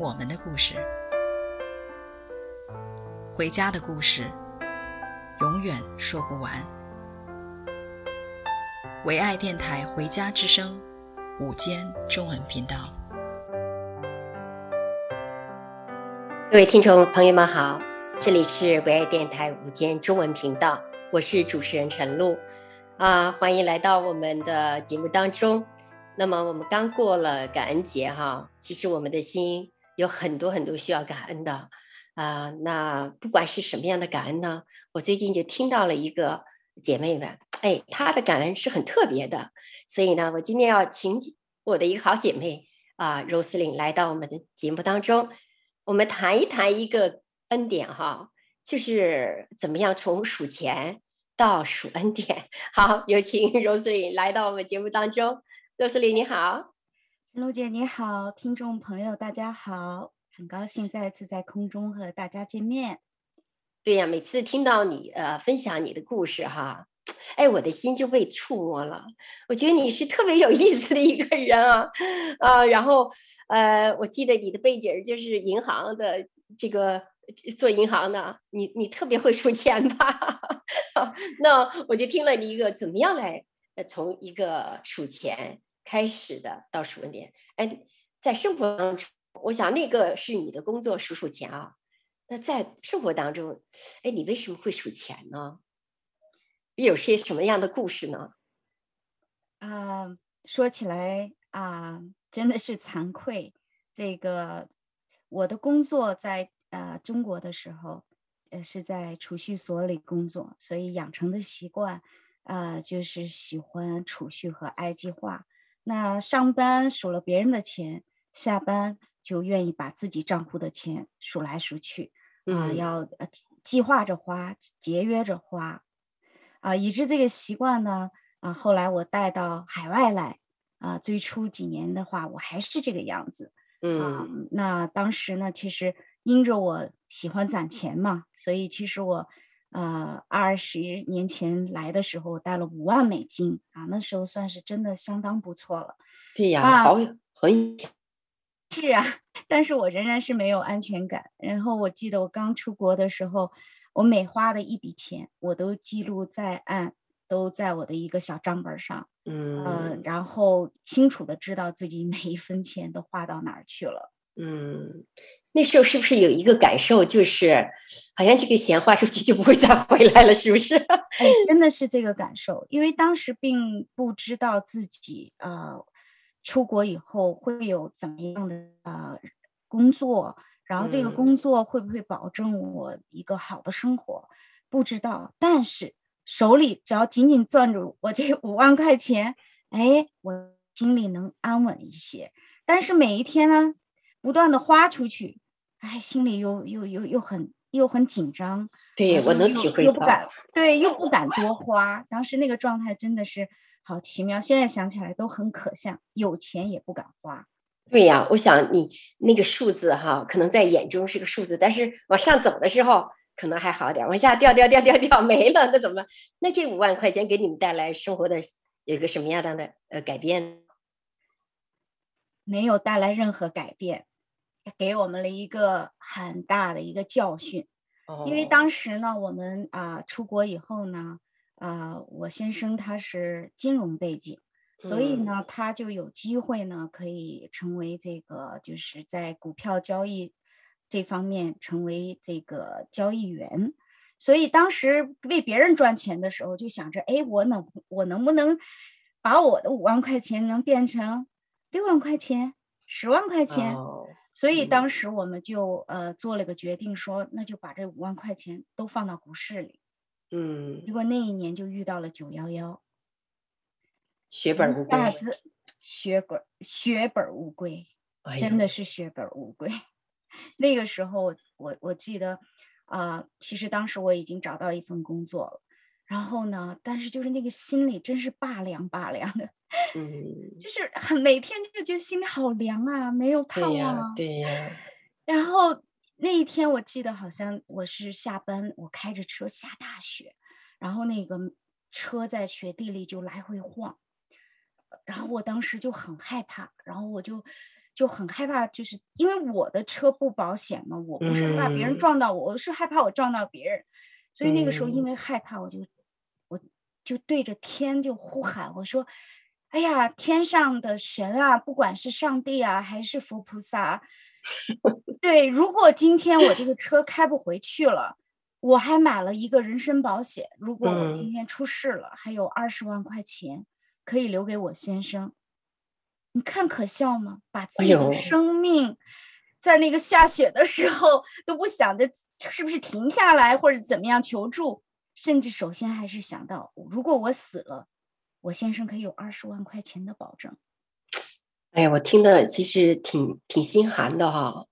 我们的故事，回家的故事，永远说不完。唯爱电台《回家之声》午间中文频道，各位听众朋友们好，这里是唯爱电台午间中文频道，我是主持人陈露。啊，欢迎来到我们的节目当中。那么我们刚过了感恩节哈，其实我们的心有很多很多需要感恩的啊。那不管是什么样的感恩呢，我最近就听到了一个姐妹们，哎，她的感恩是很特别的。所以呢，我今天要请我的一个好姐妹啊，Roslyn 来到我们的节目当中，我们谈一谈一个恩典哈，就是怎么样从数钱。到数恩典，好，有请 Roslyn 来到我们节目当中。Roslyn 你好，陈露姐你好，听众朋友大家好，很高兴再次在空中和大家见面。对呀，每次听到你呃分享你的故事哈，哎，我的心就被触摸了。我觉得你是特别有意思的一个人啊啊、然后呃，我记得你的背景就是银行的这个。做银行的，你你特别会数钱吧？那我就听了你一个怎么样来，从一个数钱开始的倒数恩典。哎，在生活当中，我想那个是你的工作数数钱啊。那在生活当中，哎，你为什么会数钱呢？有些什么样的故事呢？啊、说起来啊、真的是惭愧。这个我的工作在。呃，中国的时候，呃，是在储蓄所里工作，所以养成的习惯，呃，就是喜欢储蓄和爱计划。那上班数了别人的钱，下班就愿意把自己账户的钱数来数去，啊、呃，要计划着花，节约着花，啊、呃，以致这个习惯呢，啊、呃，后来我带到海外来，啊、呃，最初几年的话，我还是这个样子，嗯、呃，那当时呢，其实。因着我喜欢攒钱嘛，所以其实我，呃，二十年前来的时候带了五万美金啊，那时候算是真的相当不错了。对呀，啊、好，很是啊，但是我仍然是没有安全感。然后我记得我刚出国的时候，我每花的一笔钱，我都记录在案，都在我的一个小账本上，嗯、呃，然后清楚的知道自己每一分钱都花到哪儿去了，嗯。那时候是不是有一个感受，就是好像这个钱花出去就不会再回来了，是不是？哎，真的是这个感受，因为当时并不知道自己呃出国以后会有怎么样的呃工作，然后这个工作会不会保证我一个好的生活，嗯、不知道。但是手里只要紧紧攥住我这五万块钱，哎，我心里能安稳一些。但是每一天呢，不断的花出去。哎，心里又又又又很又很紧张，对，我能体会到，又不敢，对，又不敢多花。当时那个状态真的是好奇妙，现在想起来都很可笑。有钱也不敢花。对呀，我想你那个数字哈，可能在眼中是个数字，但是往上走的时候可能还好点，往下掉掉掉掉掉没了，那怎么办？那这五万块钱给你们带来生活的有一个什么样的呃改变？没有带来任何改变。给我们了一个很大的一个教训，因为当时呢，我们啊、呃、出国以后呢，啊、呃，我先生他是金融背景，所以呢，他就有机会呢，可以成为这个就是在股票交易这方面成为这个交易员，所以当时为别人赚钱的时候，就想着，哎，我能我能不能把我的五万块钱能变成六万块钱、十万块钱？所以当时我们就呃做了个决定说，说那就把这五万块钱都放到股市里。嗯，结果那一年就遇到了九幺幺，血本无归。血本血本无归。真的是血本无归。哎、那个时候我，我我记得，啊、呃，其实当时我已经找到一份工作了，然后呢，但是就是那个心里真是拔凉拔凉的，嗯，就是很每天就觉得心里好凉啊，没有盼望啊，对呀。然后那一天我记得好像我是下班，我开着车下大雪，然后那个车在雪地里就来回晃，然后我当时就很害怕，然后我就。就很害怕，就是因为我的车不保险嘛，我不是害怕别人撞到我，我是害怕我撞到别人，所以那个时候因为害怕，我就我就对着天就呼喊，我说：“哎呀，天上的神啊，不管是上帝啊，还是佛菩萨，对，如果今天我这个车开不回去了，我还买了一个人身保险，如果我今天出事了，还有二十万块钱可以留给我先生。”你看可笑吗？把自己的生命，在那个下雪的时候都不想着是不是停下来或者怎么样求助，甚至首先还是想到，如果我死了，我先生可以有二十万块钱的保证。哎呀，我听的其实挺挺心寒的哈。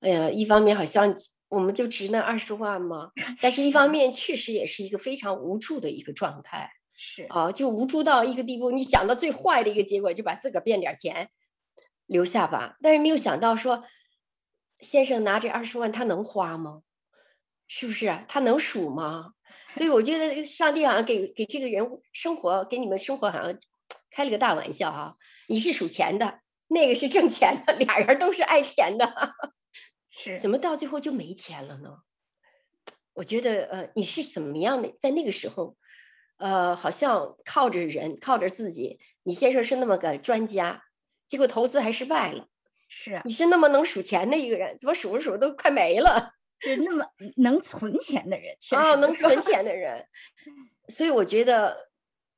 哎呀，一方面好像我们就值那二十万吗？但是一方面确实也是一个非常无助的一个状态。是啊，就无助到一个地步，你想到最坏的一个结果，就把自个儿变点钱留下吧。但是没有想到说，先生拿这二十万，他能花吗？是不是？他能数吗？所以我觉得上帝好像给给这个人生活，给你们生活好像开了个大玩笑哈。你是数钱的，那个是挣钱的，俩人都是爱钱的，是怎么到最后就没钱了呢？我觉得呃，你是怎么样的，在那个时候。呃，好像靠着人，靠着自己。你先生是那么个专家，结果投资还失败了。是啊，你是那么能数钱的一个人，怎么数着数着都快没了？是那么能存钱的人，确实啊，能存钱的人。所以我觉得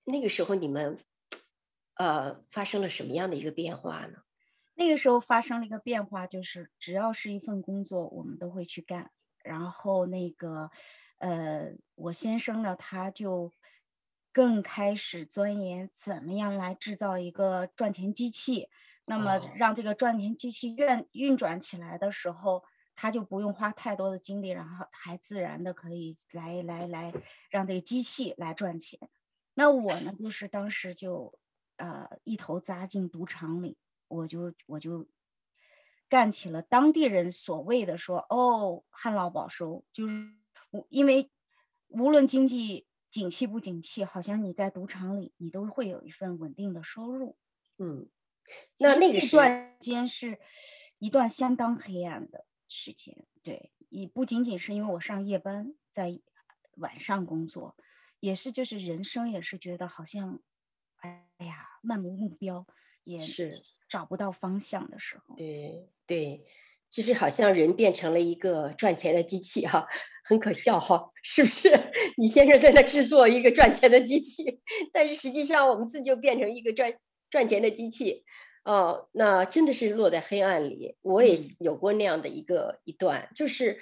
那个时候你们，呃，发生了什么样的一个变化呢？那个时候发生了一个变化，就是只要是一份工作，我们都会去干。然后那个，呃，我先生呢，他就。更开始钻研怎么样来制造一个赚钱机器，那么让这个赚钱机器运运转起来的时候，他就不用花太多的精力，然后还自然的可以来来来让这个机器来赚钱。那我呢，就是当时就呃一头扎进赌场里，我就我就干起了当地人所谓的说哦旱涝保收，就是因为无论经济。景气不景气，好像你在赌场里，你都会有一份稳定的收入。嗯，那那个时间是一段相当黑暗的时间。对，也不仅仅是因为我上夜班，在晚上工作，也是就是人生也是觉得好像，哎呀，漫无目标，也是找不到方向的时候。对对。就是好像人变成了一个赚钱的机器哈，很可笑哈，是不是？你先生在那制作一个赚钱的机器，但是实际上我们自己就变成一个赚赚钱的机器，哦，那真的是落在黑暗里。我也有过那样的一个一段，就是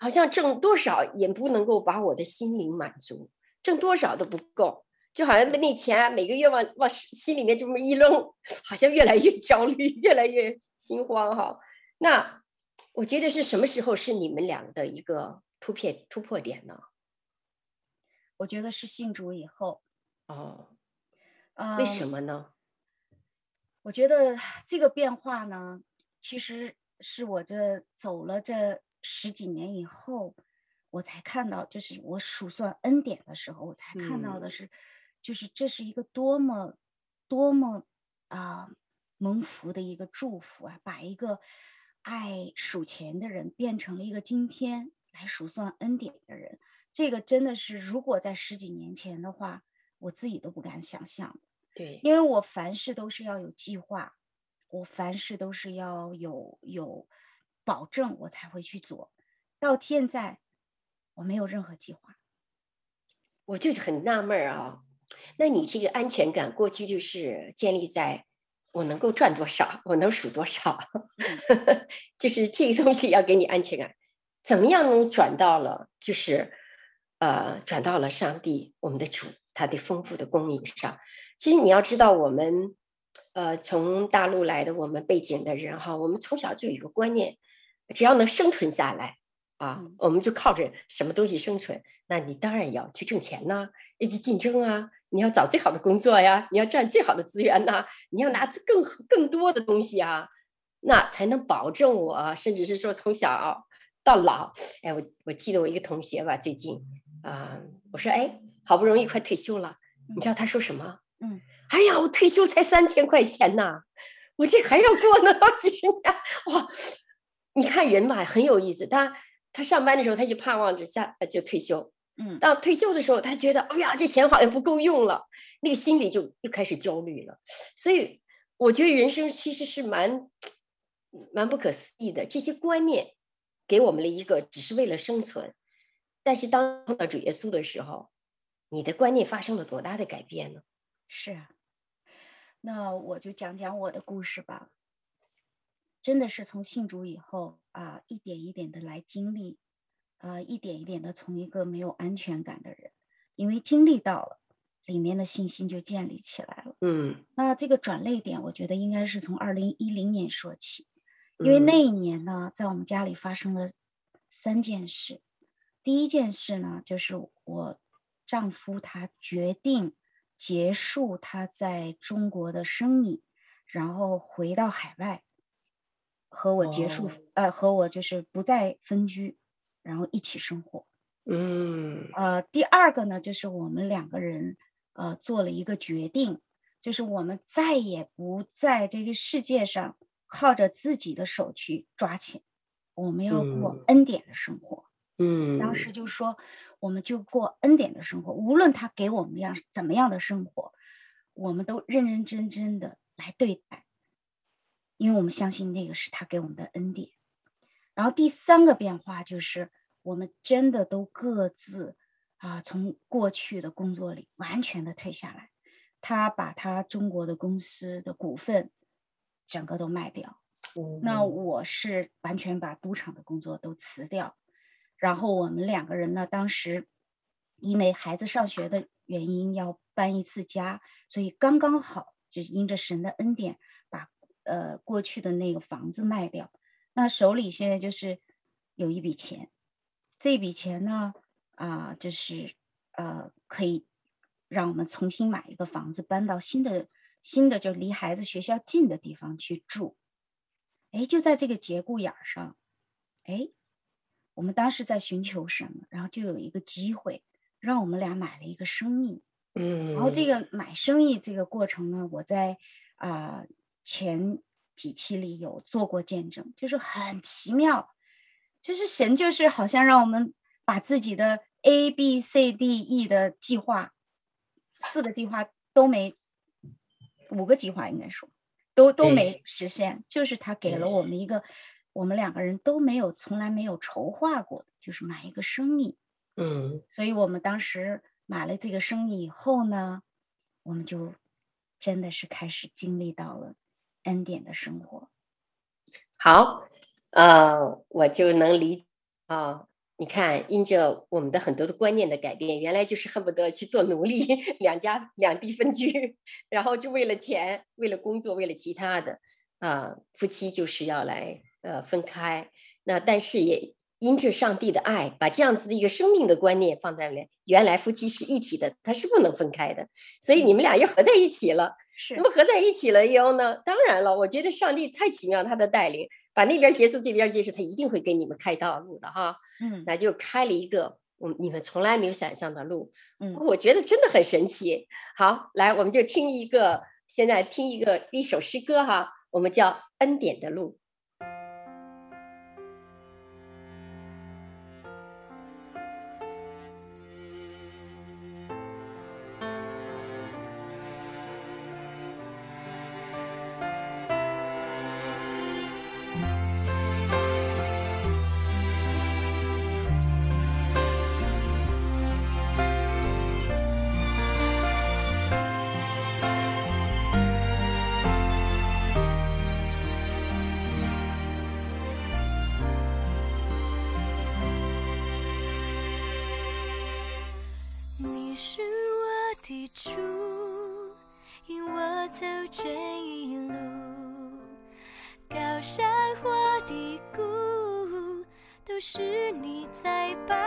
好像挣多少也不能够把我的心灵满足，挣多少都不够，就好像那钱每个月往往心里面这么一扔，好像越来越焦虑，越来越心慌哈。那我觉得是什么时候是你们俩的一个突破突破点呢？我觉得是信主以后。哦，为什么呢？嗯，我觉得这个变化呢，其实是我这走了这十几年以后，我才看到，就是我数算恩典的时候，我才看到的是，嗯，就是这是一个多么多么啊蒙福的一个祝福啊，把一个。爱数钱的人变成了一个今天来数算恩典的人，这个真的是如果在十几年前的话，我自己都不敢想象。对，因为我凡事都是要有计划，我凡事都是要有有保证，我才会去做。到现在，我没有任何计划，我就很纳闷啊。那你这个安全感过去就是建立在？我能够赚多少？我能数多少？就是这个东西要给你安全感。怎么样能转到了？就是呃，转到了上帝，我们的主，他的丰富的供应上。其实你要知道，我们呃，从大陆来的我们背景的人哈，我们从小就有一个观念，只要能生存下来啊，嗯、我们就靠着什么东西生存。那你当然要去挣钱呐，要去竞争啊，你要找最好的工作呀，你要占最好的资源呐，你要拿更更多的东西啊，那才能保证我，甚至是说从小到老。哎，我我记得我一个同学吧，最近啊、呃，我说哎，好不容易快退休了，你知道他说什么？嗯。哎呀，我退休才三千块钱呐，我这还要过呢好几十年哇！你看人吧，很有意思。他他上班的时候，他就盼望着下就退休，嗯，到退休的时候，他觉得哎呀，这钱好像不够用了，那个心里就又开始焦虑了。所以我觉得人生其实是蛮蛮不可思议的。这些观念给我们了一个只是为了生存，但是当碰到主耶稣的时候，你的观念发生了多大的改变呢？是啊。那我就讲讲我的故事吧。真的是从信主以后啊，一点一点的来经历，呃，一点一点的从一个没有安全感的人，因为经历到了，里面的信心就建立起来了。嗯，那这个转泪点，我觉得应该是从二零一零年说起，因为那一年呢，在我们家里发生了三件事。第一件事呢，就是我丈夫他决定。结束他在中国的生意，然后回到海外，和我结束，oh. 呃，和我就是不再分居，然后一起生活。嗯，mm. 呃，第二个呢，就是我们两个人，呃，做了一个决定，就是我们再也不在这个世界上靠着自己的手去抓钱，我们要过恩典的生活。嗯，当时就说。我们就过恩典的生活，无论他给我们样怎么样的生活，我们都认认真真的来对待，因为我们相信那个是他给我们的恩典。然后第三个变化就是，我们真的都各自啊，从过去的工作里完全的退下来。他把他中国的公司的股份整个都卖掉，嗯，那我是完全把赌场的工作都辞掉。然后我们两个人呢，当时因为孩子上学的原因要搬一次家，所以刚刚好就是因着神的恩典，把呃过去的那个房子卖掉。那手里现在就是有一笔钱，这笔钱呢啊、就是呃可以让我们重新买一个房子，搬到新的新的就离孩子学校近的地方去住。哎，就在这个节骨眼上，哎。我们当时在寻求什么，然后就有一个机会，让我们俩买了一个生意。嗯，然后这个买生意这个过程呢，我在啊、呃、前几期里有做过见证，就是很奇妙，就是神就是好像让我们把自己的 A B C D E 的计划，四个计划都没，五个计划应该说都都没实现，就是他给了我们一个。我们两个人都没有，从来没有筹划过，就是买一个生意。嗯，所以我们当时买了这个生意以后呢，我们就真的是开始经历到了恩典的生活。好，呃，我就能理解啊。你看，因着我们的很多的观念的改变，原来就是恨不得去做奴隶，两家两地分居，然后就为了钱，为了工作，为了其他的啊，夫妻就是要来。呃，分开，那但是也因着上帝的爱，把这样子的一个生命的观念放在了原来夫妻是一体的，他是不能分开的，所以你们俩又合在一起了。是，那么合在一起了以后呢，当然了，我觉得上帝太奇妙，他的带领，把那边结束，这边结束，他一定会给你们开道路的哈。嗯，那就开了一个我你们从来没有想象的路。嗯，我觉得真的很神奇。好，来，我们就听一个，现在听一个一首诗歌哈，我们叫《恩典的路》。主引我走这一路，高山或低谷，都是你在保。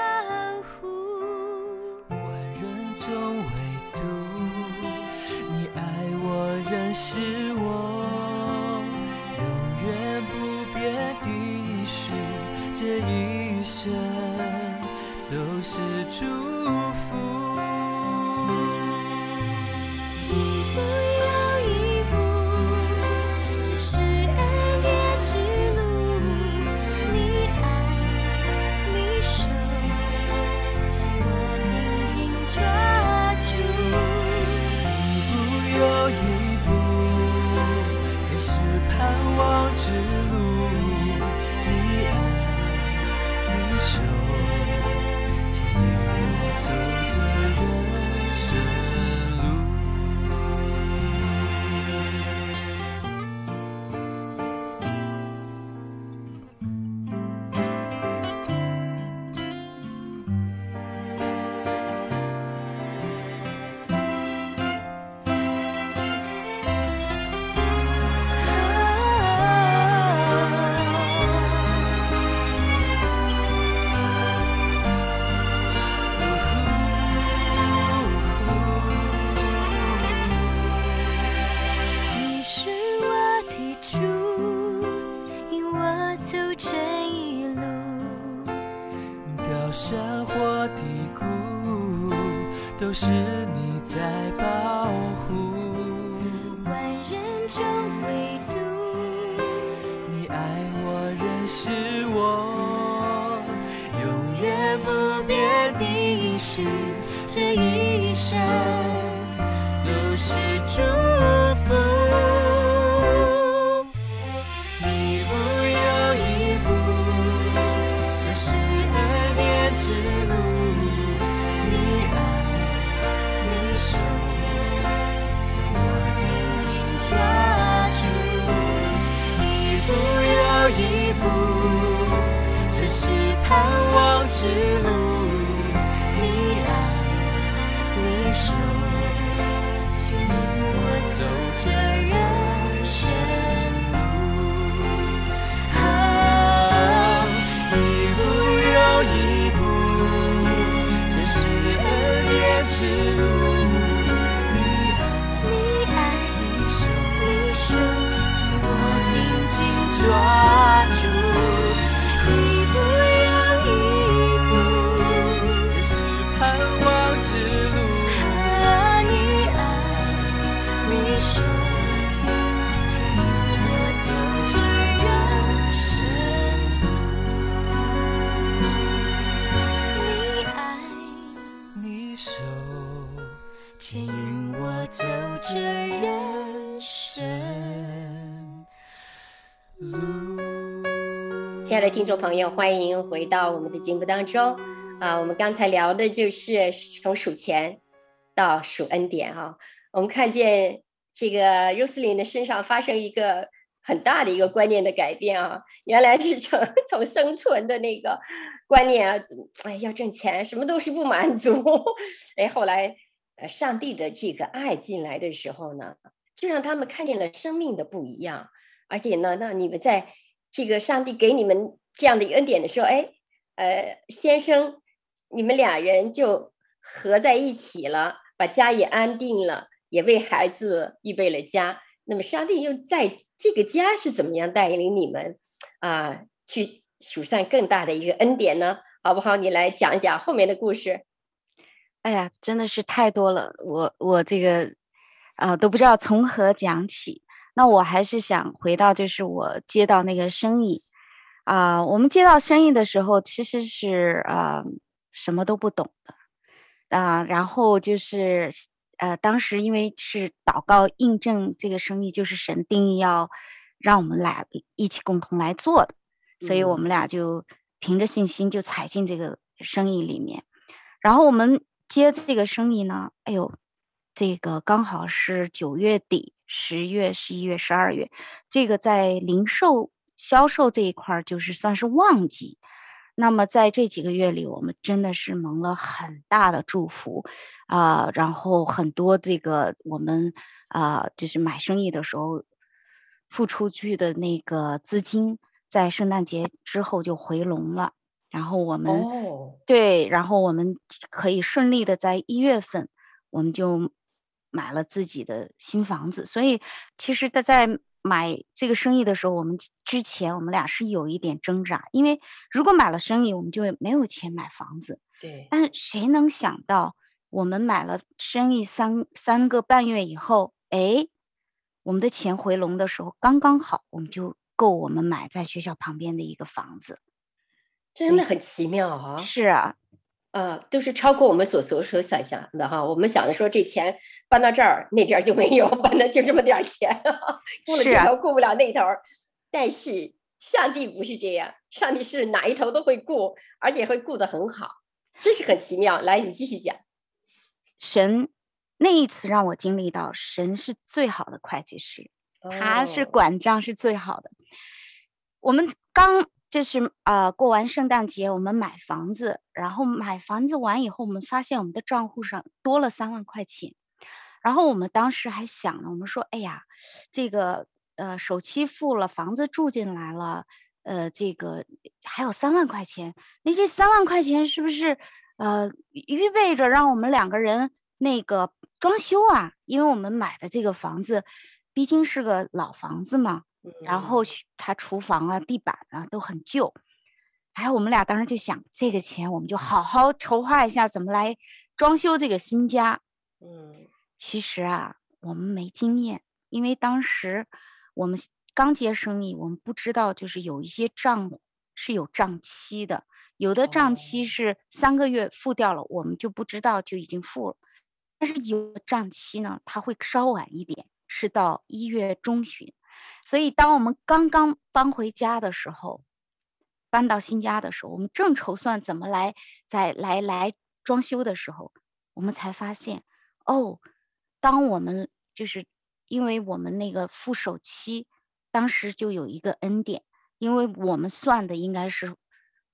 都是你在保护，爱的听众朋友，欢迎回到我们的节目当中。啊，我们刚才聊的就是从数钱到数恩典哈。我们看见这个 Roslyn 的身上发生一个很大的一个观念的改变啊，原来是从从生存的那个观念啊，哎，要挣钱，什么都是不满足。哎，后来呃，上帝的这个爱进来的时候呢，就让他们看见了生命的不一样，而且呢，那你们在。这个上帝给你们这样的一个恩典的时候，哎，呃，先生，你们俩人就合在一起了，把家也安定了，也为孩子预备了家。那么上帝又在这个家是怎么样带领你们啊，去数算更大的一个恩典呢？好不好？你来讲一讲后面的故事。哎呀，真的是太多了，我我这个啊都不知道从何讲起。那我还是想回到，就是我接到那个生意，啊、呃，我们接到生意的时候，其实是呃什么都不懂的，啊、呃，然后就是呃当时因为是祷告印证这个生意，就是神定义要让我们俩一起共同来做的，所以我们俩就凭着信心就踩进这个生意里面，然后我们接这个生意呢，哎呦，这个刚好是九月底。十月、十一月、十二月，这个在零售销售这一块儿就是算是旺季。那么在这几个月里，我们真的是蒙了很大的祝福啊、呃！然后很多这个我们啊、呃，就是买生意的时候付出去的那个资金，在圣诞节之后就回笼了。然后我们、哦、对，然后我们可以顺利的在一月份，我们就买了自己的新房子。所以其实他在买这个生意的时候，我们之前我们俩是有一点挣扎，因为如果买了生意，我们就没有钱买房子。对，但谁能想到，我们买了生意三三个半月以后，哎，我们的钱回笼的时候刚刚好，我们就够我们买在学校旁边的一个房子。真的很奇妙啊！是啊，呃，都是超过我们所所所想象的哈。我们想的说，这钱搬到这儿，那边就没有，搬的就这么点钱，顾了这头顾不了那头。但是上帝不是这样，上帝是哪一头都会顾，而且会顾得很好，真是很奇妙。来，你继续讲。神那一次让我经历到，神是最好的会计师，哦、他是管账是最好的。我们刚。就是啊、呃，过完圣诞节，我们买房子，然后买房子完以后，我们发现我们的账户上多了三万块钱，然后我们当时还想呢，我们说，哎呀，这个呃首期付了，房子住进来了，呃，这个还有三万块钱，那这三万块钱是不是呃预备着让我们两个人那个装修啊？因为我们买的这个房子毕竟是个老房子嘛。然后他厨房啊、地板啊都很旧，哎，我们俩当时就想，这个钱我们就好好筹划一下，怎么来装修这个新家。嗯，其实啊，我们没经验，因为当时我们刚接生意，我们不知道，就是有一些账是有账期的，有的账期是三个月付掉了，我们就不知道就已经付了，但是有的账期呢，它会稍晚一点，是到一月中旬。所以，当我们刚刚搬回家的时候，搬到新家的时候，我们正筹算怎么来再来来装修的时候，我们才发现，哦，当我们就是因为我们那个付首期，当时就有一个恩典，因为我们算的应该是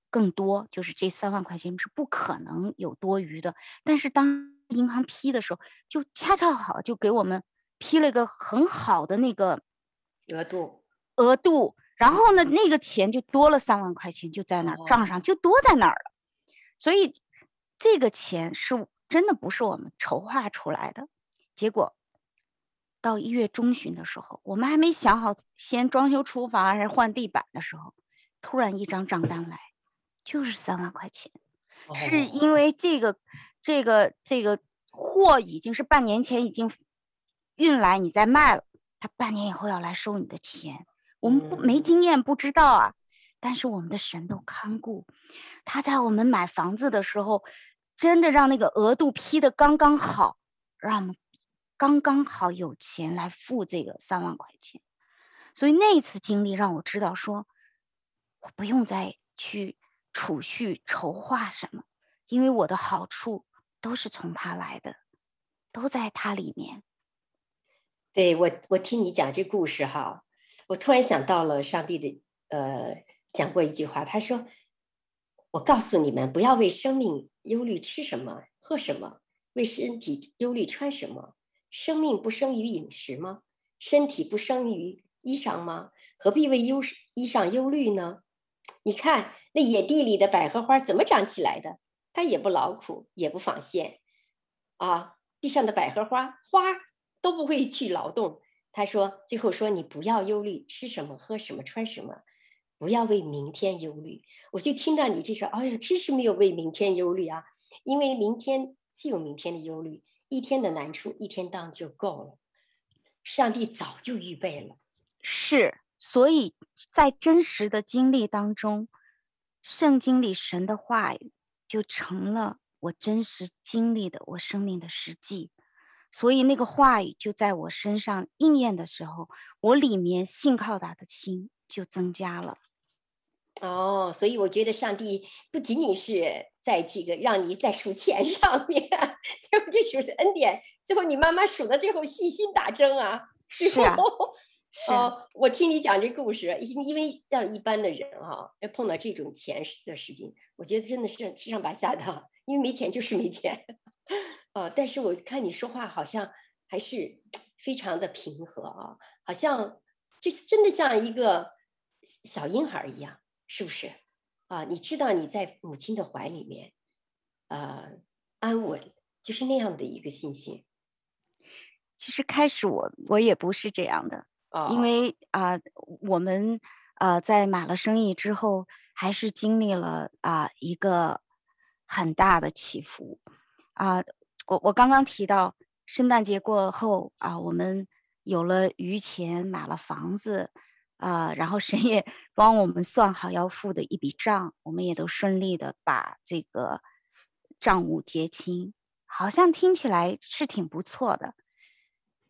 更多，就是这三万块钱是不可能有多余的。但是当银行批的时候，就恰恰好就给我们批了一个很好的那个。额度，额度，然后呢，那个钱就多了三万块钱，就在那儿账上就多在那儿了。所以这个钱是真的不是我们筹划出来的。结果到一月中旬的时候，我们还没想好先装修厨房还是换地板的时候，突然一张账单来，就是三万块钱，是因为这个这个这个货已经是半年前已经运来，你再卖了。他半年以后要来收你的钱，我们不没经验，不知道啊。但是我们的神都看顾，他在我们买房子的时候，真的让那个额度批的刚刚好，让我们刚刚好有钱来付这个三万块钱。所以那次经历让我知道说，说我不用再去储蓄筹划什么，因为我的好处都是从他来的，都在他里面。对我，我听你讲这故事哈，我突然想到了上帝的呃讲过一句话，他说：“我告诉你们，不要为生命忧虑吃什么喝什么，为身体忧虑穿什么。生命不生于饮食吗？身体不生于衣裳吗？何必为忧衣裳忧虑呢？你看那野地里的百合花怎么长起来的？它也不劳苦，也不纺线啊，地上的百合花花。”都不会去劳动。他说：“最后说，你不要忧虑，吃什么，喝什么，穿什么，不要为明天忧虑。”我就听到你这说，哎呀，真是没有为明天忧虑啊！因为明天自有明天的忧虑，一天的难处一天当就够了。上帝早就预备了，是，所以在真实的经历当中，圣经里神的话语就成了我真实经历的我生命的实际。所以那个话语就在我身上应验的时候，我里面信靠他的心就增加了。哦，所以我觉得上帝不仅仅是在这个让你在数钱上面，最后就数是恩典，最后你慢慢数到最后细心打针啊。是啊，是啊。哦，我听你讲这故事，因因为像一般的人啊，要碰到这种钱的事情，我觉得真的是七上八下的，因为没钱就是没钱。呃，但是我看你说话好像还是非常的平和啊，好像就是真的像一个小婴孩一样，是不是？啊，你知道你在母亲的怀里面，呃，安稳，就是那样的一个信心。其实开始我我也不是这样的，哦、因为啊、呃，我们啊、呃、在买了生意之后，还是经历了啊、呃、一个很大的起伏啊、呃。我我刚刚提到圣诞节过后啊、呃，我们有了余钱，买了房子啊、呃，然后神也 帮我们算好要付的一笔账，我们也都顺利的把这个账务结清，好像听起来是挺不错的。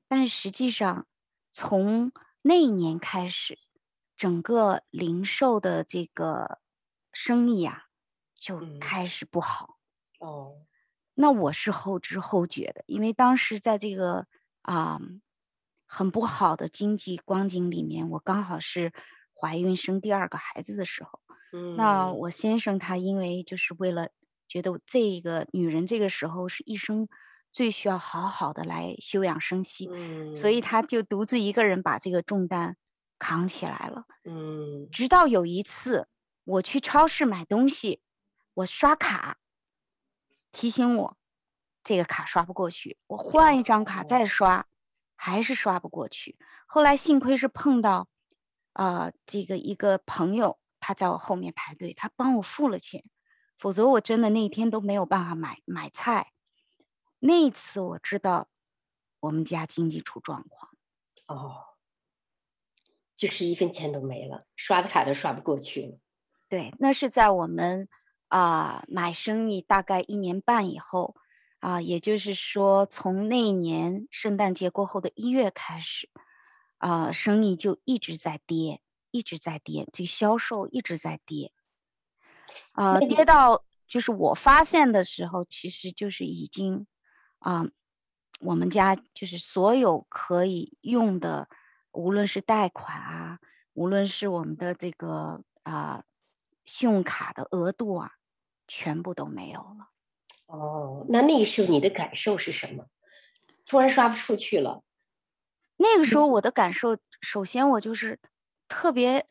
但实际上，从那一年开始，整个零售的这个生意啊，就开始不好。嗯、哦，那我是后知后觉的，因为当时在这个啊、嗯、很不好的经济光景里面，我刚好是怀孕生第二个孩子的时候。嗯，那我先生他因为就是为了觉得这个女人这个时候是一生。最需要好好的来休养生息，嗯，所以他就独自一个人把这个重担扛起来了。嗯，直到有一次我去超市买东西，我刷卡提醒我这个卡刷不过去，我换一张卡再刷，还是刷不过去。后来幸亏是碰到啊、呃、这个一个朋友，他在我后面排队，他帮我付了钱，否则我真的那天都没有办法买买菜。那一次我知道，我们家经济出状况，哦，就是一分钱都没了，刷的卡都刷不过去了。对，那是在我们啊、呃、买生意大概一年半以后啊、呃，也就是说从那一年圣诞节过后的一月开始，啊、呃，生意就一直在跌，一直在跌，这个销售一直在跌，啊、呃，跌到就是我发现的时候，其实就是已经。啊、uh，我们家就是所有可以用的，无论是贷款啊，无论是我们的这个啊、uh, 信用卡的额度啊，全部都没有了。哦，那那个时候你的感受是什么？突然刷不出去了。那个时候我的感受，首先我就是特别，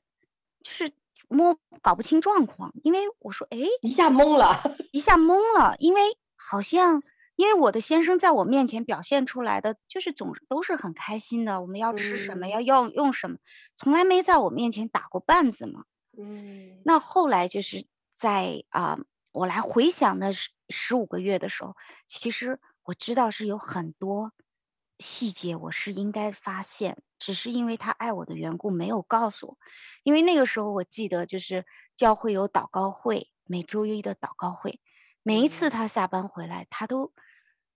就是摸搞不清状况，因为我说，哎，一下懵了，一下懵了，因为好像。因为我的先生在我面前表现出来的就是总都是很开心的，我们要吃什么，嗯、要要用什么，从来没在我面前打过绊子嘛。嗯，那后来就是在啊、呃，我来回想那十十五个月的时候，其实我知道是有很多细节我是应该发现，只是因为他爱我的缘故没有告诉我。因为那个时候我记得就是教会有祷告会，每周一的祷告会。每一次他下班回来，他都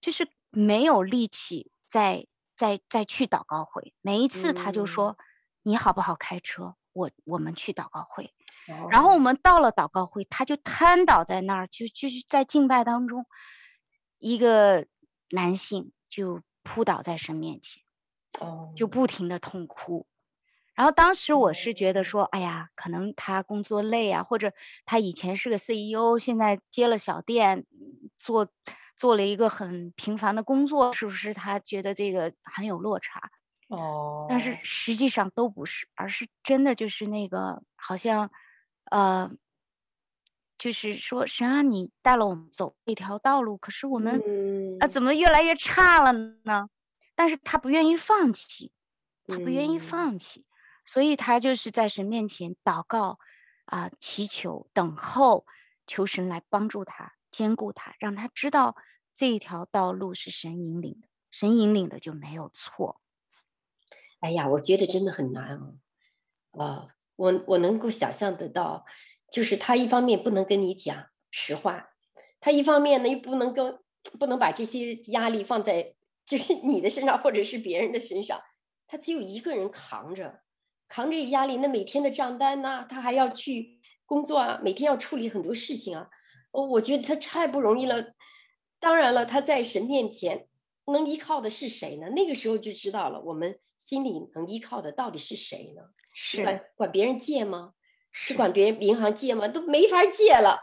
就是没有力气再再再去祷告会。每一次他就说：“嗯、你好不好开车？我我们去祷告会。哦”然后我们到了祷告会，他就瘫倒在那儿，就就是在敬拜当中，一个男性就扑倒在神面前，哦，就不停的痛哭。然后当时我是觉得说，哎呀，可能他工作累啊，或者他以前是个 CEO，现在接了小店，做做了一个很平凡的工作，是不是他觉得这个很有落差？哦，但是实际上都不是，而是真的就是那个好像，呃，就是说神啊，你带了我们走一条道路，可是我们、嗯、啊怎么越来越差了呢？但是他不愿意放弃，他不愿意放弃。嗯所以他就是在神面前祷告，啊、呃，祈求、等候，求神来帮助他、兼顾他，让他知道这一条道路是神引领的，神引领的就没有错。哎呀，我觉得真的很难啊！啊，我我能够想象得到，就是他一方面不能跟你讲实话，他一方面呢又不能够不能把这些压力放在就是你的身上或者是别人的身上，他只有一个人扛着。扛着压力，那每天的账单呐，他还要去工作啊，每天要处理很多事情啊。哦，我觉得他太不容易了。当然了，他在神面前能依靠的是谁呢？那个时候就知道了，我们心里能依靠的到底是谁呢？是管管别人借吗？是管别人银行借吗？都没法借了，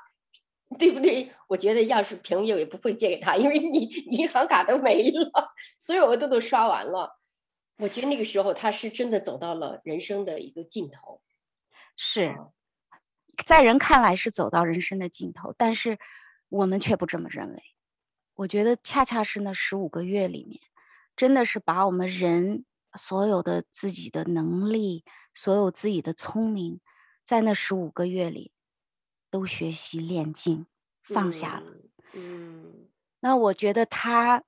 对不对？我觉得要是朋友也不会借给他，因为你银行卡都没了，所有额度都刷完了。我觉得那个时候他是真的走到了人生的一个尽头，是在人看来是走到人生的尽头，但是我们却不这么认为。我觉得恰恰是那十五个月里面，真的是把我们人所有的自己的能力，所有自己的聪明，在那十五个月里都学习练尽，放下了。嗯，嗯，那我觉得他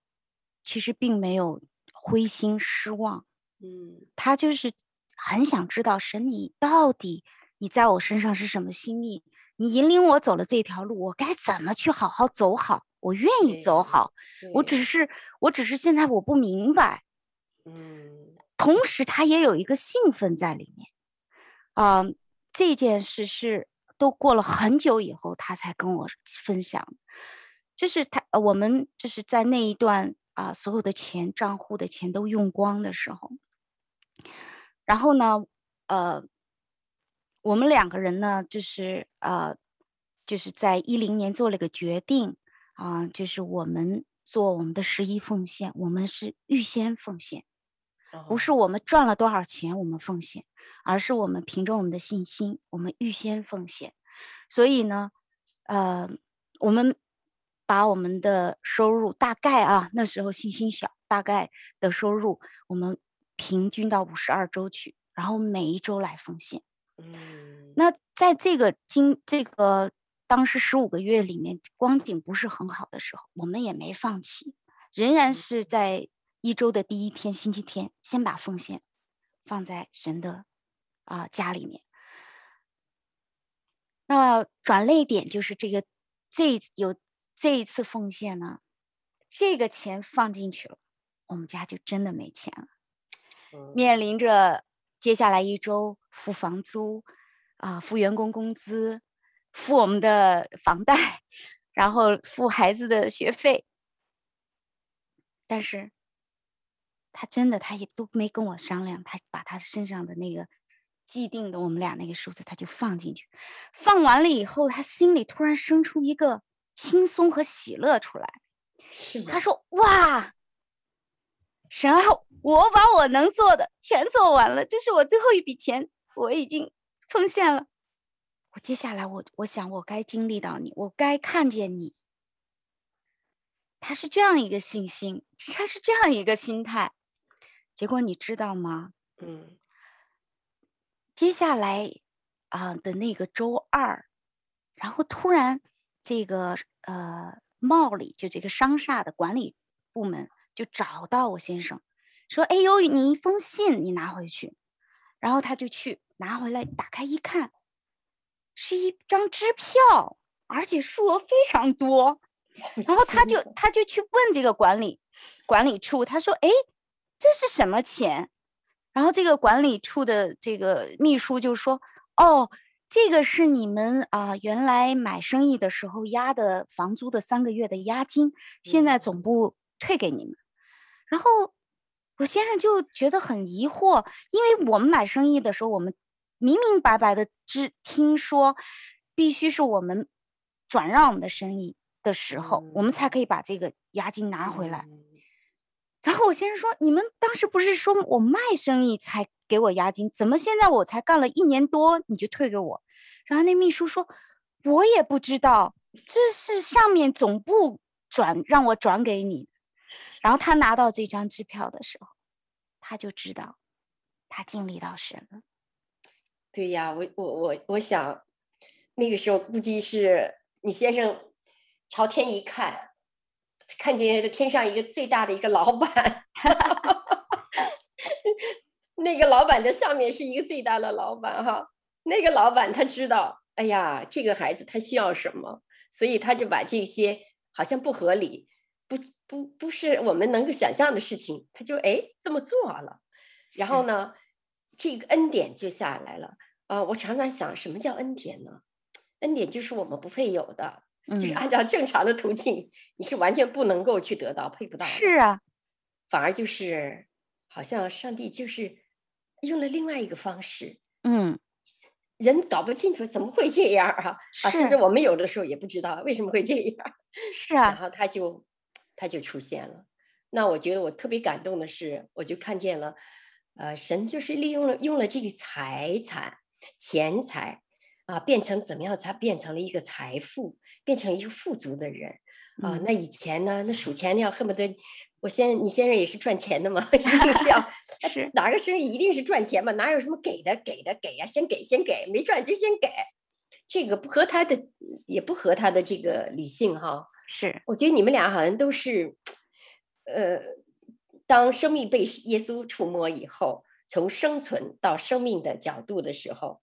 其实并没有。灰心失望，嗯，他就是很想知道神，你到底你在我身上是什么心意？你引领我走了这条路，我该怎么去好好走好？我愿意走好，我只是我只是现在我不明白，嗯，同时他也有一个兴奋在里面，啊、呃，这件事是都过了很久以后他才跟我分享，就是他我们就是在那一段。啊，所有的钱账户的钱都用光的时候，然后呢，呃，我们两个人呢，就是呃，就是在一零年做了个决定啊、呃，就是我们做我们的十一奉献，我们是预先奉献，不是我们赚了多少钱我们奉献，而是我们凭着我们的信心，我们预先奉献。所以呢，呃，我们。把我们的收入大概啊，那时候信心小，大概的收入我们平均到五十二周去，然后每一周来奉献。嗯，那在这个经这个当时十五个月里面，光景不是很好的时候，我们也没放弃，仍然是在一周的第一天星期天，先把奉献放在神的啊、呃、家里面。那转泪点就是这个这有。这一次奉献呢，这个钱放进去了，我们家就真的没钱了，嗯、面临着接下来一周付房租，啊、呃，付员工工资，付我们的房贷，然后付孩子的学费。但是，他真的他也都没跟我商量，他把他身上的那个既定的我们俩那个数字，他就放进去，放完了以后，他心里突然生出一个。轻松和喜乐出来，他说：“哇，神啊，我把我能做的全做完了，这是我最后一笔钱，我已经奉献了。我接下来我，我我想我该经历到你，我该看见你。他是这样一个信心，他是这样一个心态。结果你知道吗？嗯，接下来啊、呃、的那个周二，然后突然。”这个呃，茂里就这个商厦的管理部门就找到我先生，说：“哎呦，你一封信你拿回去。”然后他就去拿回来，打开一看，是一张支票，而且数额非常多。然后他就他就去问这个管理管理处，他说：“哎，这是什么钱？”然后这个管理处的这个秘书就说：“哦。”这个是你们啊、呃，原来买生意的时候押的房租的三个月的押金，现在总部退给你们。然后我先生就觉得很疑惑，因为我们买生意的时候，我们明明白白的知听说，必须是我们转让我们的生意的时候，我们才可以把这个押金拿回来。然后我先生说：“你们当时不是说我卖生意才给我押金，怎么现在我才干了一年多你就退给我？”然后那秘书说：“我也不知道，这是上面总部转让我转给你。”然后他拿到这张支票的时候，他就知道他经历到神了。对呀，我我我我想，那个时候估计是你先生朝天一看。看见天上一个最大的一个老板，那个老板的上面是一个最大的老板哈。那个老板他知道，哎呀，这个孩子他需要什么，所以他就把这些好像不合理、不不不是我们能够想象的事情，他就哎这么做了。然后呢，这个恩典就下来了。啊、呃，我常常想，什么叫恩典呢？恩典就是我们不配有的。就是按照正常的途径，嗯，你是完全不能够去得到，配不到。是啊，反而就是好像上帝就是用了另外一个方式。嗯，人搞不清楚怎么会这样啊？啊，甚至我们有的时候也不知道为什么会这样。是啊，然后他就他就出现了。那我觉得我特别感动的是，我就看见了呃，神就是利用了用了这个财产、钱财啊，变成怎么样？他变成了一个财富，变成一个富足的人啊。嗯、那以前呢，那数钱要恨不得，我先你先生也是赚钱的嘛，一定是要 是哪个生意一定是赚钱嘛，哪有什么给的给的给呀、啊？先给先给，没赚就先给，这个不合他的，也不合他的这个理性哈。是，我觉得你们俩好像都是，呃。当生命被耶稣触摸以后，从生存到生命的角度的时候，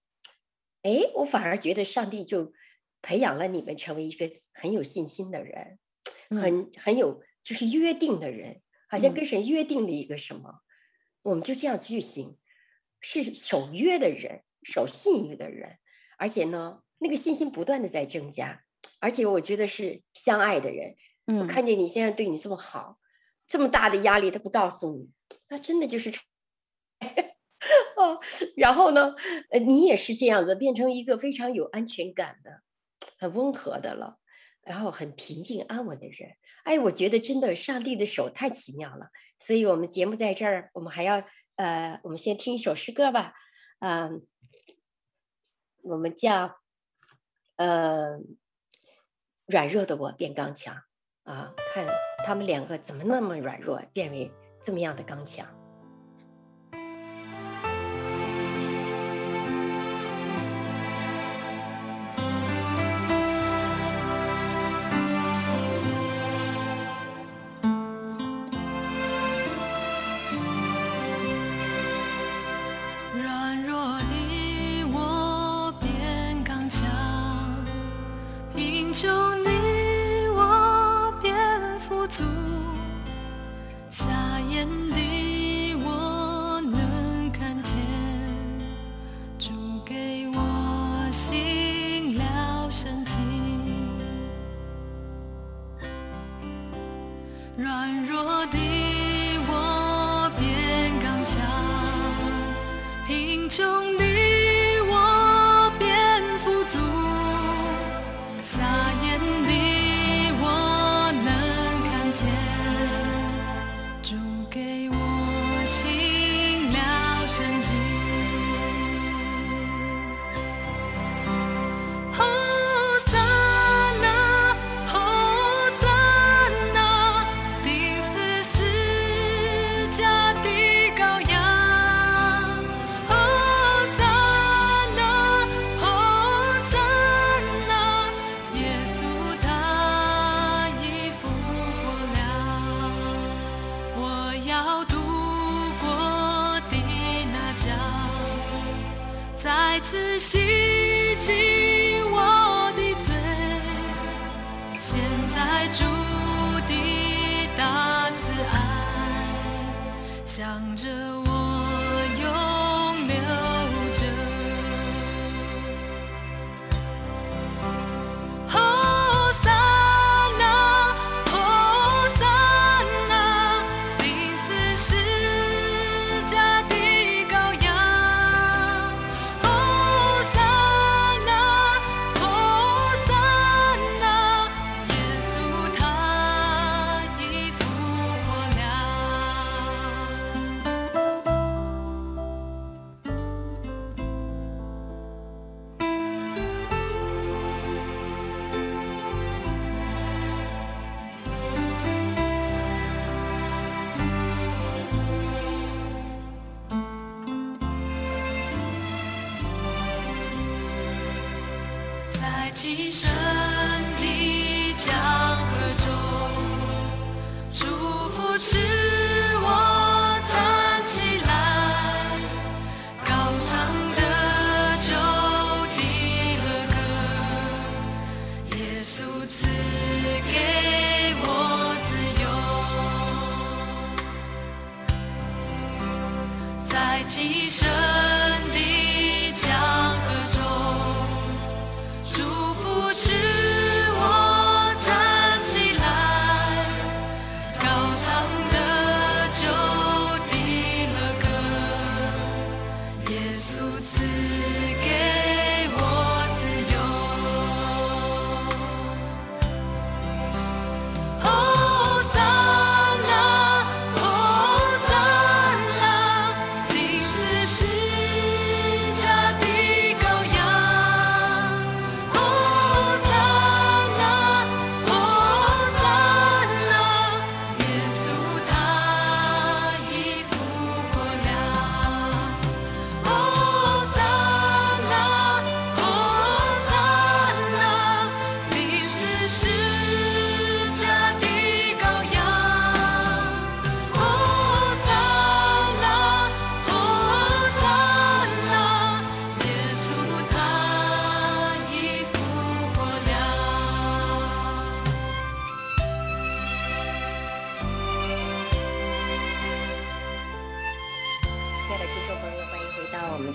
哎，我反而觉得上帝就培养了你们成为一个很有信心的人，很很有就是约定的人，好像跟神约定了一个什么，我们就这样去行，是守约的人，守信誉的人，而且呢，那个信心不断的在增加，而且我觉得是相爱的人。我看见你先生对你这么好。这么大的压力，他不告诉你，那真的就是 哦。然后呢，呃，你也是这样子，变成一个非常有安全感的、很温和的了，然后很平静安稳的人。哎，我觉得真的，上帝的手太奇妙了。所以我们节目在这儿，我们还要呃，我们先听一首诗歌吧。嗯、我们叫呃，软弱的我变刚强啊，看。他们两个怎么那么软弱，变为这么样的刚强？今生的脚。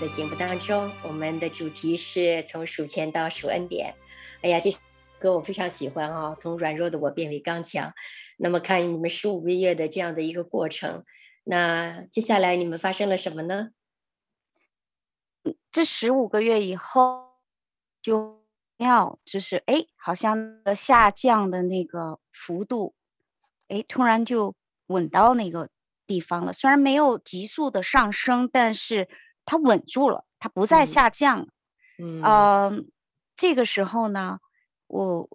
的节目当中，我们的主题是从数钱到数恩典。哎呀，这歌我非常喜欢啊、从软弱的我变为刚强。那么看你们十五个月的这样的一个过程，那接下来你们发生了什么呢？这十五个月以后，就要就是哎，好像下降的那个幅度，哎，突然就稳到那个地方了。虽然没有急速的上升，但是它稳住了，它不再下降了。嗯，呃，这个时候呢，我。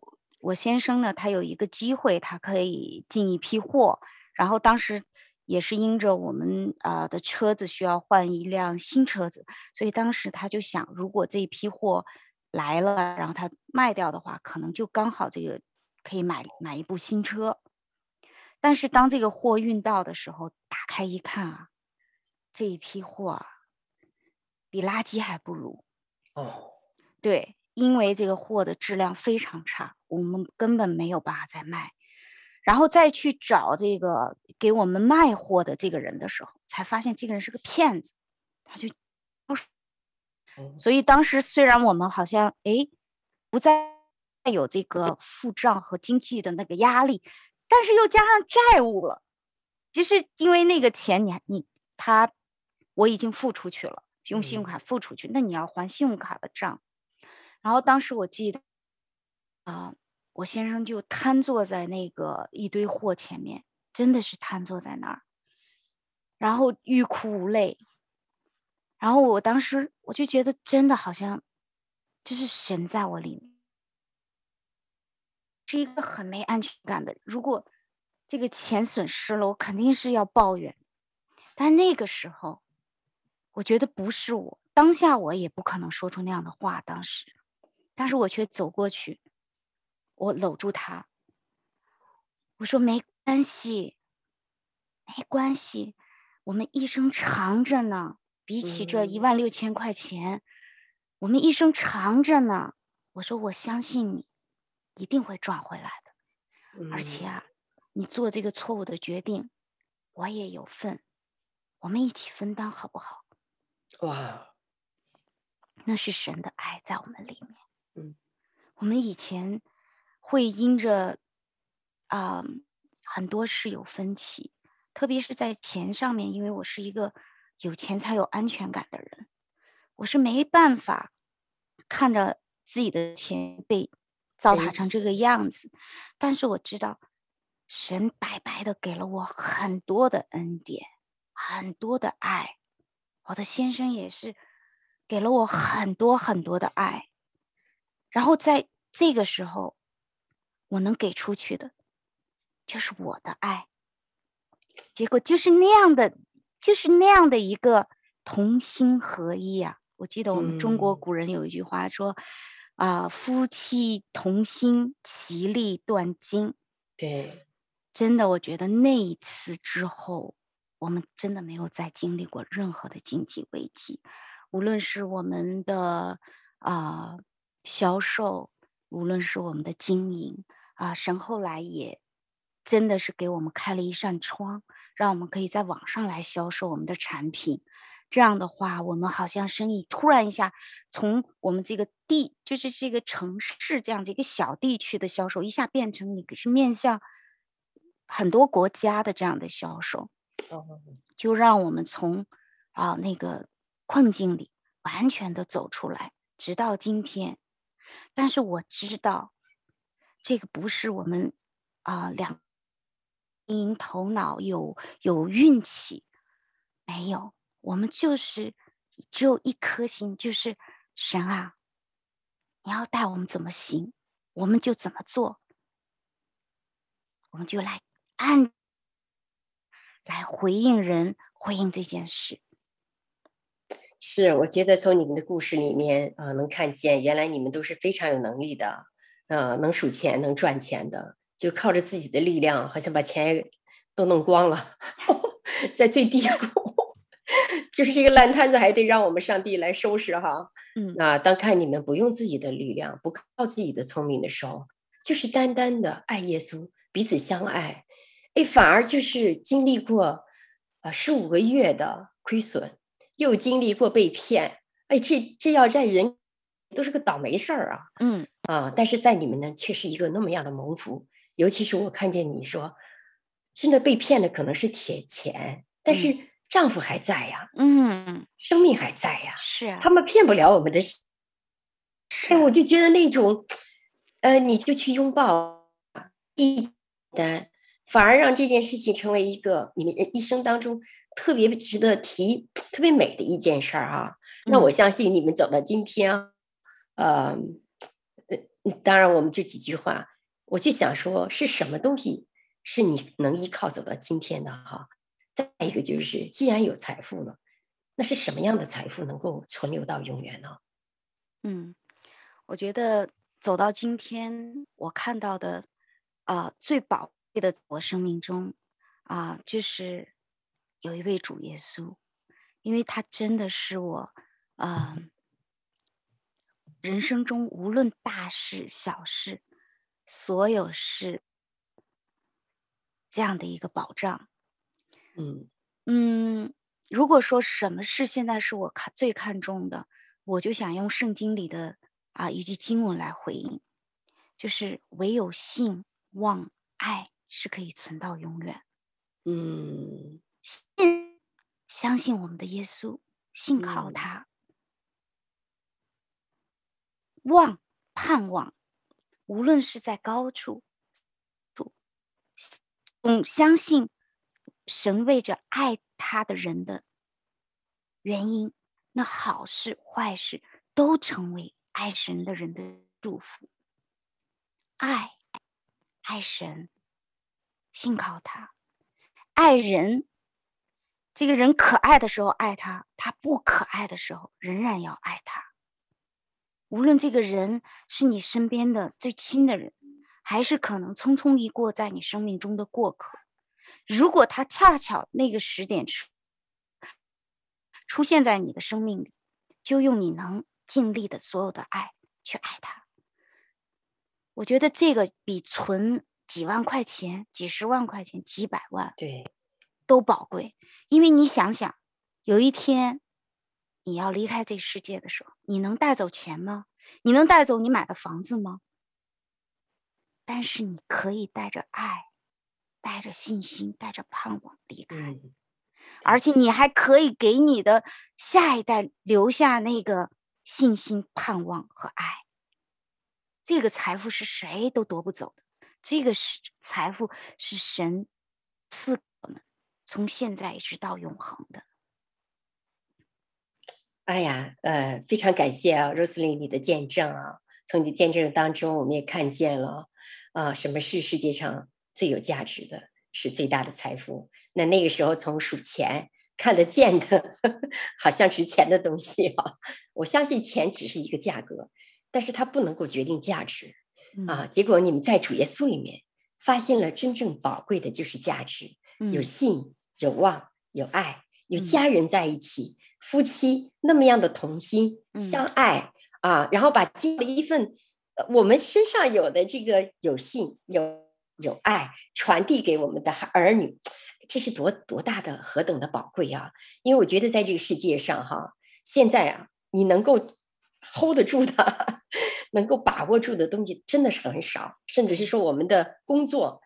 我先生呢，他有一个机会，他可以进一批货，然后当时也是因着我们呃的车子需要换一辆新车子，所以当时他就想，如果这一批货来了，然后他卖掉的话，可能就刚好这个可以买买一部新车。但是当这个货运到的时候，打开一看啊，这一批货啊，比垃圾还不如。哦，对。因为这个货的质量非常差，我们根本没有办法再卖，然后再去找这个给我们卖货的这个人的时候，才发现这个人是个骗子，他就不，所以当时虽然我们好像哎不再有这个付账和经济的那个压力，但是又加上债务了，就是因为那个钱你你他我已经付出去了，用信用卡付出去，那你要还信用卡的账。然后当时我记得，啊、呃，我先生就瘫坐在那个一堆货前面，真的是瘫坐在那儿，然后欲哭无泪。然后我当时我就觉得，真的好像就是神在我里面，是一个很没安全感的。如果这个钱损失了，我肯定是要抱怨。但那个时候，我觉得不是我，当下我也不可能说出那样的话。当时。但是我却走过去，我搂住他，我说：“没关系，没关系，我们一生长着呢。比起这一万六千块钱，我们一生长着呢。”我说：“我相信你，一定会赚回来的。而且啊，你做这个错误的决定，我也有份，我们一起分担，好不好？”哇，那是神的爱在我们里面。嗯，我们以前会因着啊、呃、很多事有分歧，特别是在钱上面，因为我是一个有钱才有安全感的人，我是没办法看着自己的钱被糟蹋成这个样子。但是我知道，神白白的给了我很多的恩典，很多的爱，我的先生也是给了我很多很多的爱。然后在这个时候，我能给出去的，就是我的爱。结果就是那样的，就是那样的一个同心合一啊！我记得我们中国古人有一句话说：“啊、嗯呃，夫妻同心，其利断金。”对，真的，我觉得那一次之后，我们真的没有再经历过任何的经济危机，无论是我们的啊。销售，无论是我们的经营啊，神后来也真的是给我们开了一扇窗，让我们可以在网上来销售我们的产品。这样的话，我们好像生意突然一下从我们这个地，就是这个城市这样的一个小地区的销售，一下变成你是面向很多国家的这样的销售，就让我们从啊那个困境里完全的走出来，直到今天。但是我知道，这个不是我们啊、两经营头脑有有运气，没有，我们就是只有一颗心，就是神啊，你要带我们怎么行，我们就怎么做，我们就来按来回应人，回应这件事。是，我觉得从你们的故事里面啊、呃，能看见原来你们都是非常有能力的，啊、呃，能数钱、能赚钱的，就靠着自己的力量，好像把钱都弄光了，在最低谷，就是这个烂摊子还得让我们上帝来收拾哈。嗯，啊，当看你们不用自己的力量，不靠自己的聪明的时候，就是单单的爱耶稣，彼此相爱，哎，反而就是经历过啊十五个月的亏损。又经历过被骗，哎，这这要在人都是个倒霉事儿啊。嗯啊，但是在你们呢，却是一个那么样的蒙福。尤其是我看见你说，真的被骗的可能是铁钱，但是丈夫还在呀，嗯，生命还在呀，是啊，他们骗不了我们的。是哎，我就觉得那种，呃，你就去拥抱一单，反而让这件事情成为一个你们一生当中特别值得提、特别美的一件事儿啊。那我相信你们走到今天，呃，呃，当然我们就几句话，我就想说是什么东西是你能依靠走到今天的哈？再一个就是，既然有财富了，那是什么样的财富能够存留到永远呢？嗯。我觉得走到今天，我看到的啊、呃、最宝贵的我生命中啊、呃，就是有一位主耶稣，因为他真的是我啊、呃、人生中无论大事小事，所有事这样的一个保障。嗯嗯，如果说什么事现在是我看最看重的，我就想用圣经里的。啊，一句经文来回应，就是唯有信望爱是可以存到永远。嗯，信相信我们的耶稣，信靠他；嗯、望盼望，无论是在高处，嗯，相信神为着爱他的人的原因，那好事坏事都成为。爱神的人的祝福，爱爱神，信靠他，爱人。这个人可爱的时候爱他，他不可爱的时候仍然要爱他。无论这个人是你身边的最亲的人，还是可能匆匆一过在你生命中的过客，如果他恰巧那个时点出出现在你的生命里，就用你能。尽力的所有的爱去爱他，我觉得这个比存几万块钱、几十万块钱、几百万对都宝贵。因为你想想，有一天你要离开这世界的时候，你能带走钱吗？你能带走你买的房子吗？但是你可以带着爱、带着信心、带着盼望离开，嗯，而且你还可以给你的下一代留下那个。信心、盼望和爱，这个财富是谁都夺不走的。这个是财富，是神赐给我们，从现在一直到永恒的。哎呀，呃，非常感谢啊，Rosalind 你的见证啊，从你的见证当中，我们也看见了啊，什么是世界上最有价值的，是最大的财富。那那个时候，从数钱。看得见的，好像值钱的东西啊！我相信钱只是一个价格，但是它不能够决定价值啊。结果你们在主耶稣里面发现了真正宝贵的就是价值，有信、有望、有爱，有家人在一起，夫妻那么样的同心相爱啊，然后把这样的一份我们身上有的这个有信、有有爱传递给我们的儿女。这是多多大的何等的宝贵啊！因为我觉得在这个世界上哈，现在啊，你能够 hold 得住的，能够把握住的东西真的是很少，甚至是说我们的工作，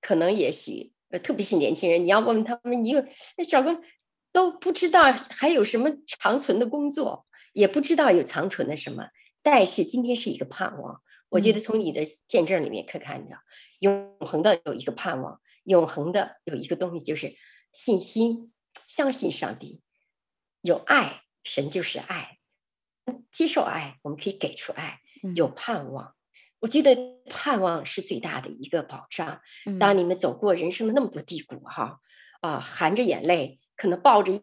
可能也许呃，特别是年轻人，你要问他们一个，找个都不知道还有什么长存的工作，也不知道有长存的什么。但是今天是一个盼望，我觉得从你的见证里面可以看到，永恒的有一个盼望。永恒的有一个东西，就是信心，相信上帝，有爱，神就是爱，接受爱，我们可以给出爱，有盼望。我觉得盼望是最大的一个保障。当你们走过人生的那么多低谷，哈，啊，含着眼泪，可能抱着一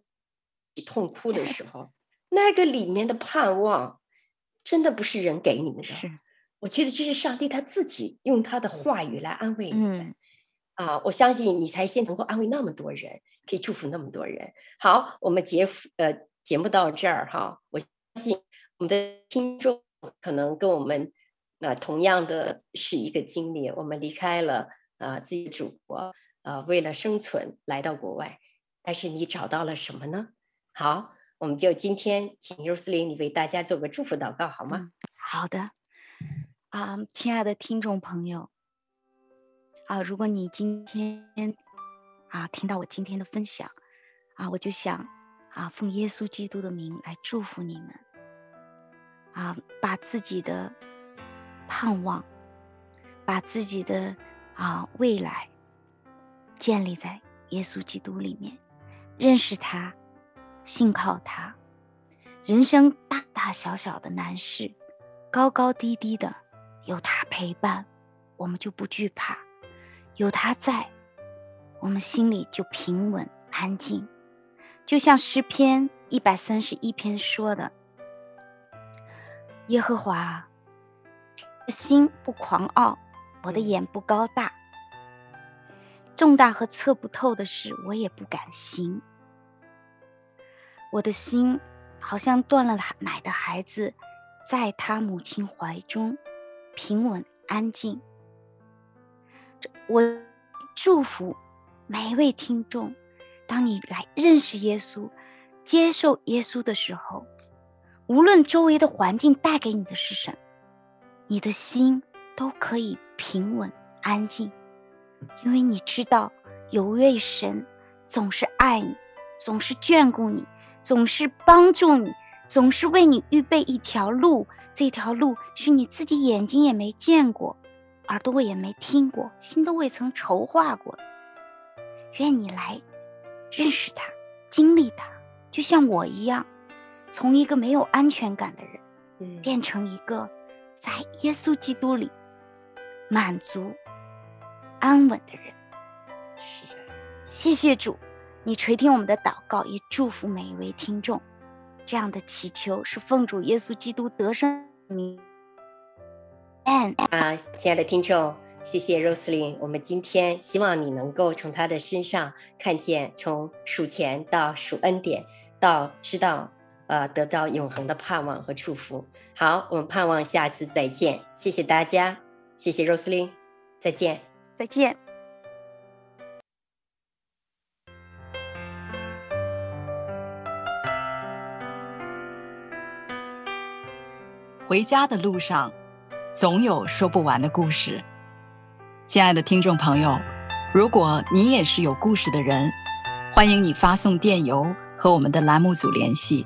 起痛哭的时候，那个里面的盼望，真的不是人给你们的。是，我觉得这是上帝他自己用他的话语来安慰你们。啊，我相信你才先能够安慰那么多人，可以祝福那么多人。好，我们节呃节目到这儿哈，我相信我们的听众可能跟我们啊、呃、同样的是一个经历，我们离开了、呃、自己的祖国、呃，为了生存来到国外，但是你找到了什么呢？好，我们就今天请若斯林你为大家做个祝福祷告好吗？好的，啊，亲爱的听众朋友，啊，如果你今天啊听到我今天的分享，啊，我就想啊奉耶稣基督的名来祝福你们，啊，把自己的盼望，把自己的啊未来建立在耶稣基督里面，认识他。信靠他，人生大大小小的难事，高高低低的，有他陪伴，我们就不惧怕；有他在，我们心里就平稳安静。就像诗篇一百三十一篇说的：“耶和华，心不狂傲，我的眼不高大，重大和测不透的事，我也不敢行。”我的心好像断了奶的孩子，在他母亲怀中平稳安静。我祝福每一位听众，当你来认识耶稣、接受耶稣的时候，无论周围的环境带给你的是什么，你的心都可以平稳安静，因为你知道有位神总是爱你，总是眷顾你。总是帮助你，总是为你预备一条路。这条路是你自己眼睛也没见过，耳朵也没听过，心都未曾筹划过。愿你来认识他，经历他，就像我一样，从一个没有安全感的人，嗯，变成一个在耶稣基督里满足、安稳的人。是的，谢谢主。你垂听我们的祷告，也祝福每一位听众。这样的祈求是奉主耶稣基督得胜名。嗯啊，亲爱的听众，谢谢 Roslyn。我们今天希望你能够从他的身上看见，从数钱到数恩典，到知道呃得到永恒的盼望和祝福。好，我们盼望下次再见。谢谢大家，谢谢 Roslyn，再见，再见。回家的路上，总有说不完的故事。亲爱的听众朋友，如果你也是有故事的人，欢迎你发送电邮和我们的栏目组联系。